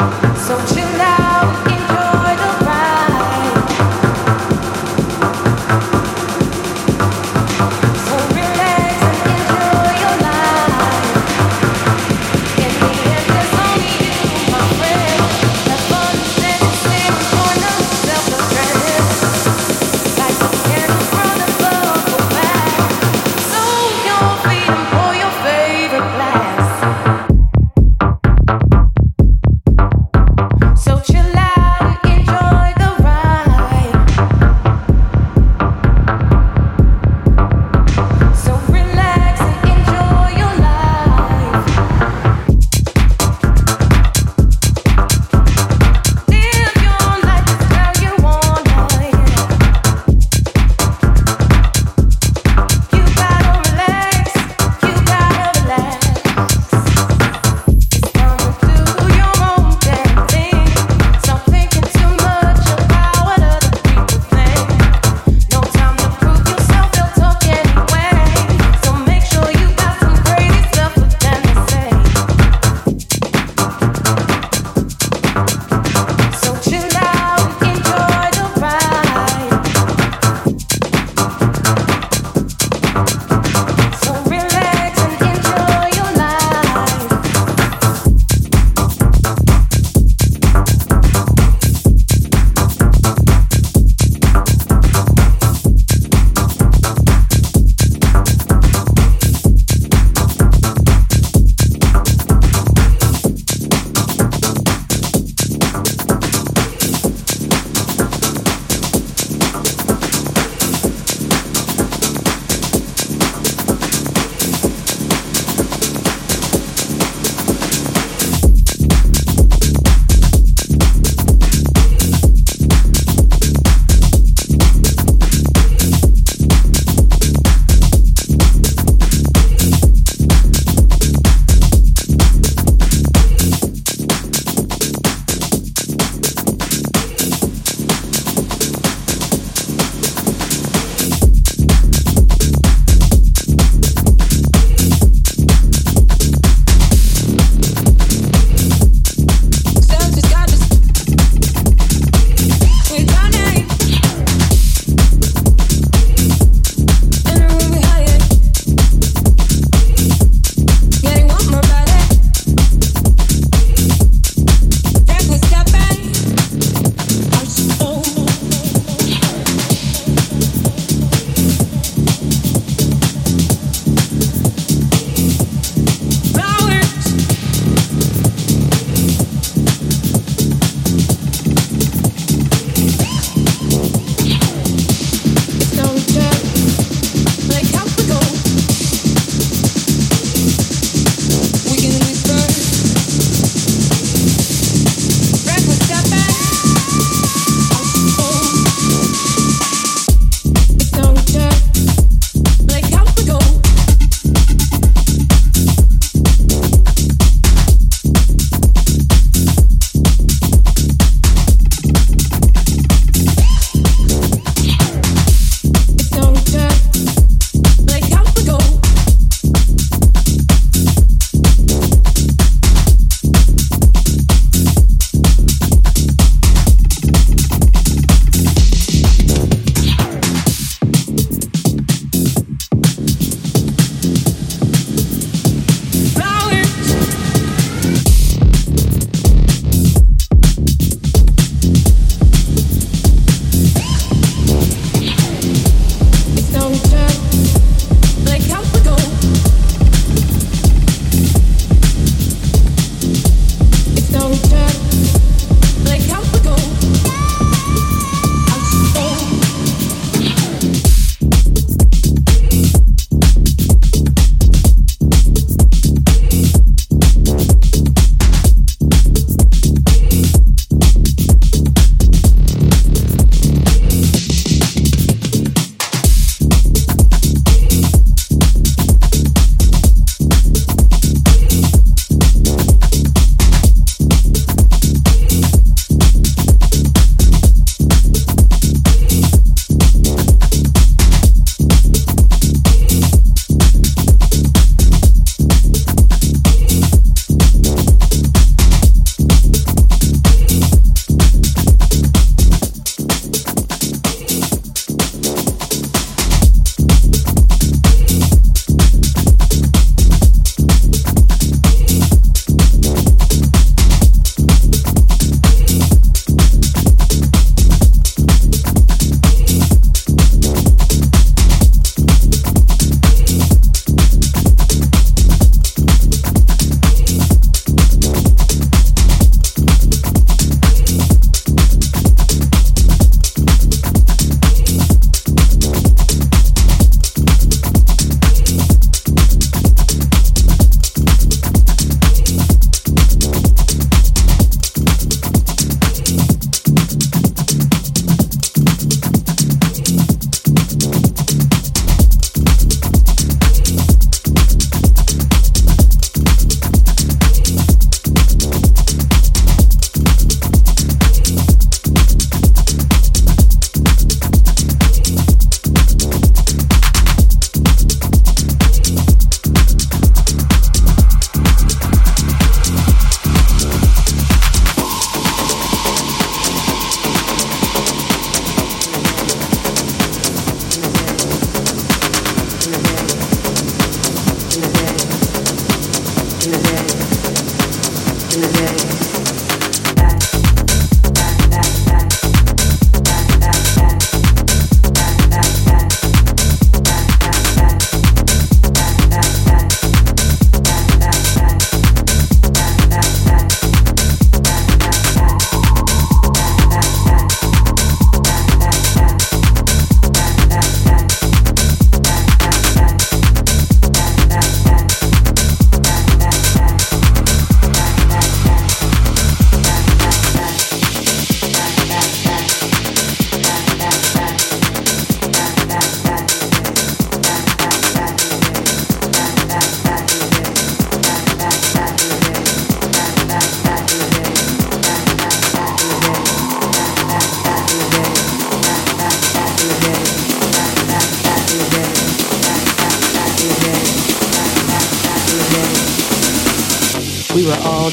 So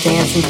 in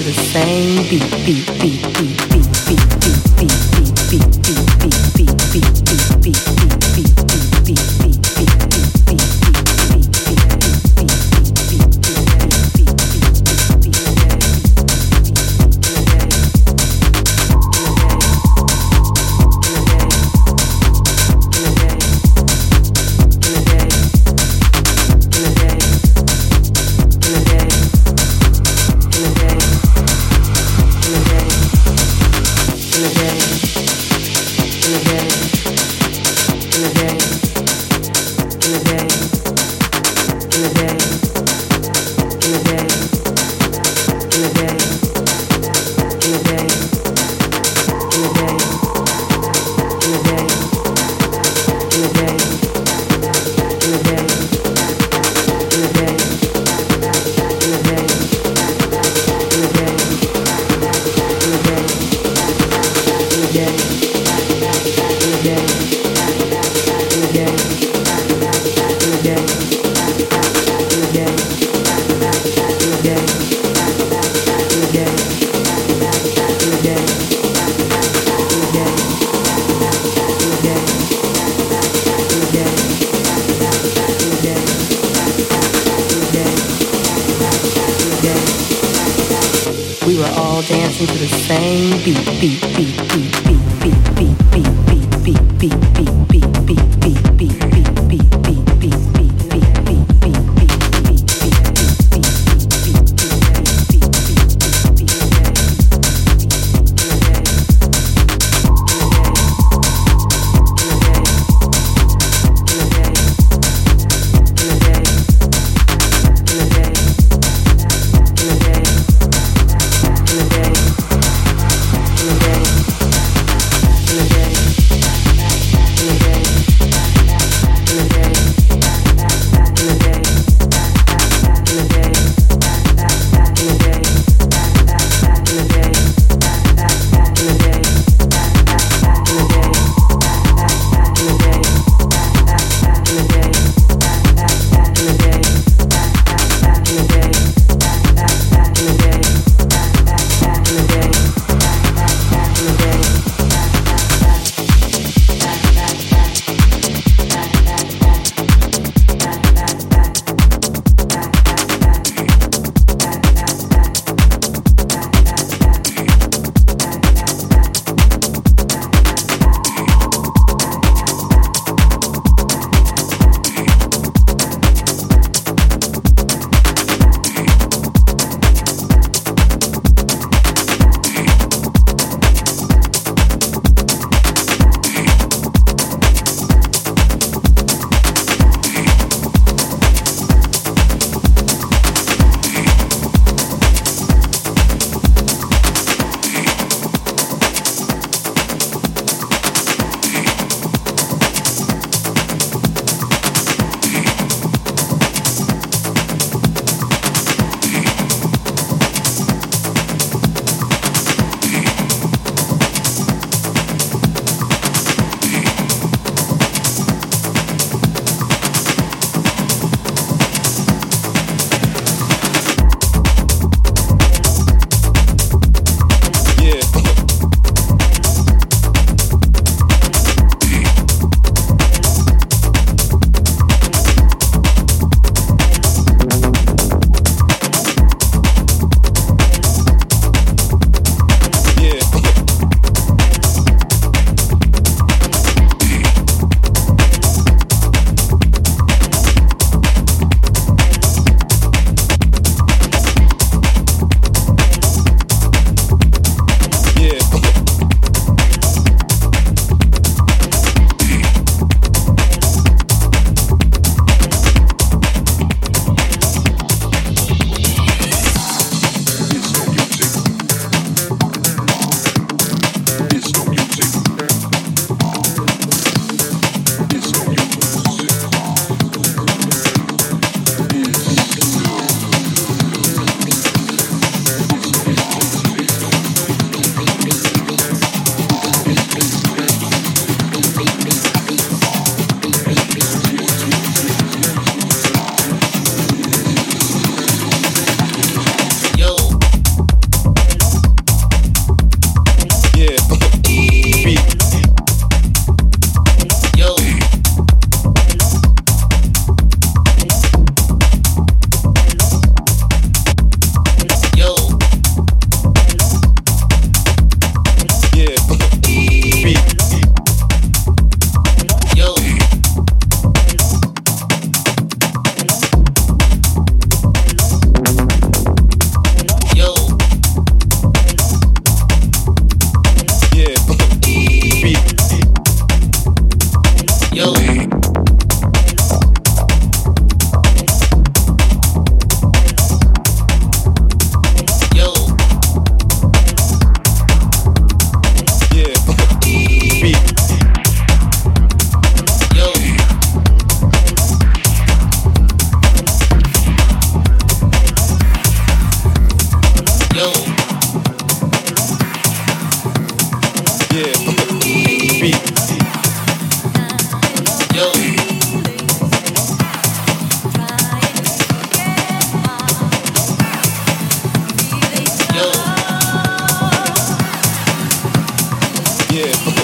Yeah.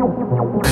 Chút.